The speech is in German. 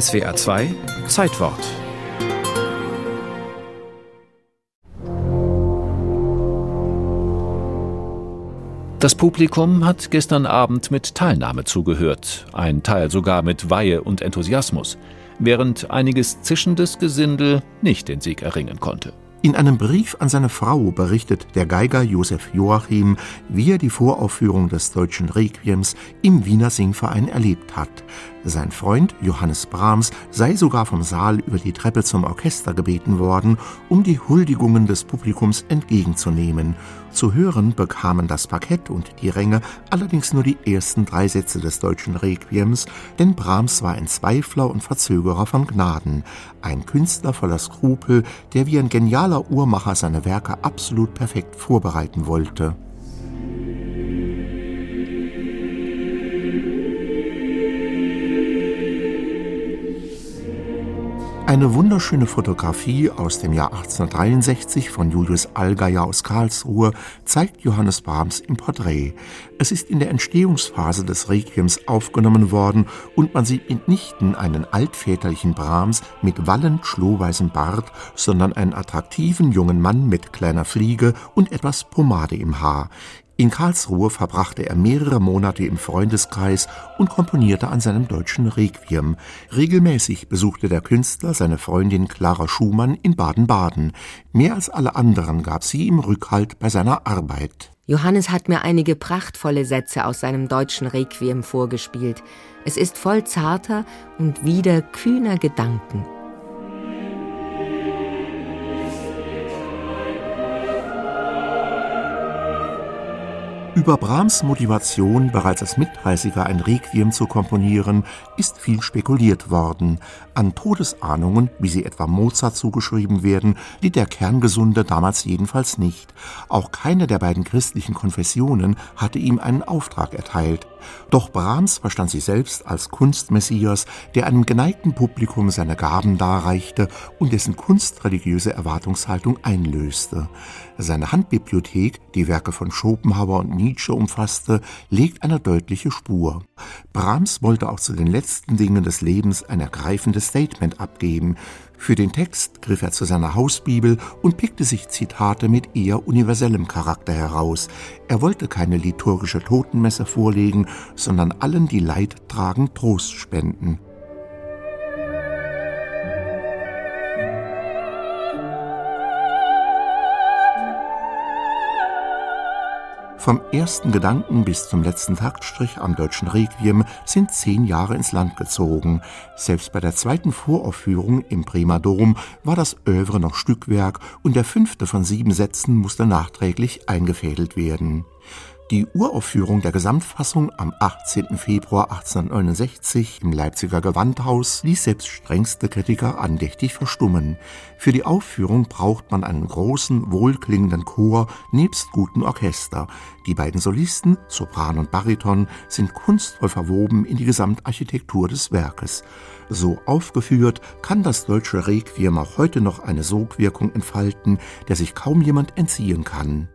SWA 2 Zeitwort Das Publikum hat gestern Abend mit Teilnahme zugehört, ein Teil sogar mit Weihe und Enthusiasmus, während einiges zischendes Gesindel nicht den Sieg erringen konnte. In einem Brief an seine Frau berichtet der Geiger Josef Joachim, wie er die Voraufführung des deutschen Requiems im Wiener Singverein erlebt hat. Sein Freund Johannes Brahms sei sogar vom Saal über die Treppe zum Orchester gebeten worden, um die Huldigungen des Publikums entgegenzunehmen. Zu hören bekamen das Parkett und die Ränge allerdings nur die ersten drei Sätze des deutschen Requiems, denn Brahms war ein Zweifler und Verzögerer von Gnaden, ein Künstler voller Skrupel, der wie ein genialer Uhrmacher seine Werke absolut perfekt vorbereiten wollte. Eine wunderschöne Fotografie aus dem Jahr 1863 von Julius Allgeier aus Karlsruhe zeigt Johannes Brahms im Porträt. Es ist in der Entstehungsphase des Requiems aufgenommen worden und man sieht mitnichten einen altväterlichen Brahms mit wallend schlohweißem Bart, sondern einen attraktiven jungen Mann mit kleiner Fliege und etwas Pomade im Haar. In Karlsruhe verbrachte er mehrere Monate im Freundeskreis und komponierte an seinem deutschen Requiem. Regelmäßig besuchte der Künstler seine Freundin Clara Schumann in Baden-Baden. Mehr als alle anderen gab sie ihm Rückhalt bei seiner Arbeit. Johannes hat mir einige prachtvolle Sätze aus seinem deutschen Requiem vorgespielt. Es ist voll zarter und wieder kühner Gedanken. Über Brahms Motivation, bereits als Mit-30er ein Requiem zu komponieren, ist viel spekuliert worden. An Todesahnungen, wie sie etwa Mozart zugeschrieben werden, litt der Kerngesunde damals jedenfalls nicht. Auch keine der beiden christlichen Konfessionen hatte ihm einen Auftrag erteilt. Doch Brahms verstand sich selbst als Kunstmessias, der einem geneigten Publikum seine Gaben darreichte und dessen kunstreligiöse Erwartungshaltung einlöste. Seine Handbibliothek, die Werke von Schopenhauer und Nietzsche umfasste, legt eine deutliche Spur. Brahms wollte auch zu den letzten Dingen des Lebens ein ergreifendes Statement abgeben. Für den Text griff er zu seiner Hausbibel und pickte sich Zitate mit eher universellem Charakter heraus. Er wollte keine liturgische Totenmesse vorlegen, sondern allen, die Leid tragen, Trost spenden. Vom ersten Gedanken bis zum letzten Taktstrich am deutschen Requiem sind zehn Jahre ins Land gezogen. Selbst bei der zweiten Voraufführung im Bremer Dom war das Övre noch Stückwerk und der fünfte von sieben Sätzen musste nachträglich eingefädelt werden. Die Uraufführung der Gesamtfassung am 18. Februar 1869 im Leipziger Gewandhaus ließ selbst strengste Kritiker andächtig verstummen. Für die Aufführung braucht man einen großen, wohlklingenden Chor nebst guten Orchester. Die beiden Solisten, Sopran und Bariton, sind kunstvoll verwoben in die Gesamtarchitektur des Werkes. So aufgeführt kann das deutsche Requiem auch heute noch eine Sogwirkung entfalten, der sich kaum jemand entziehen kann.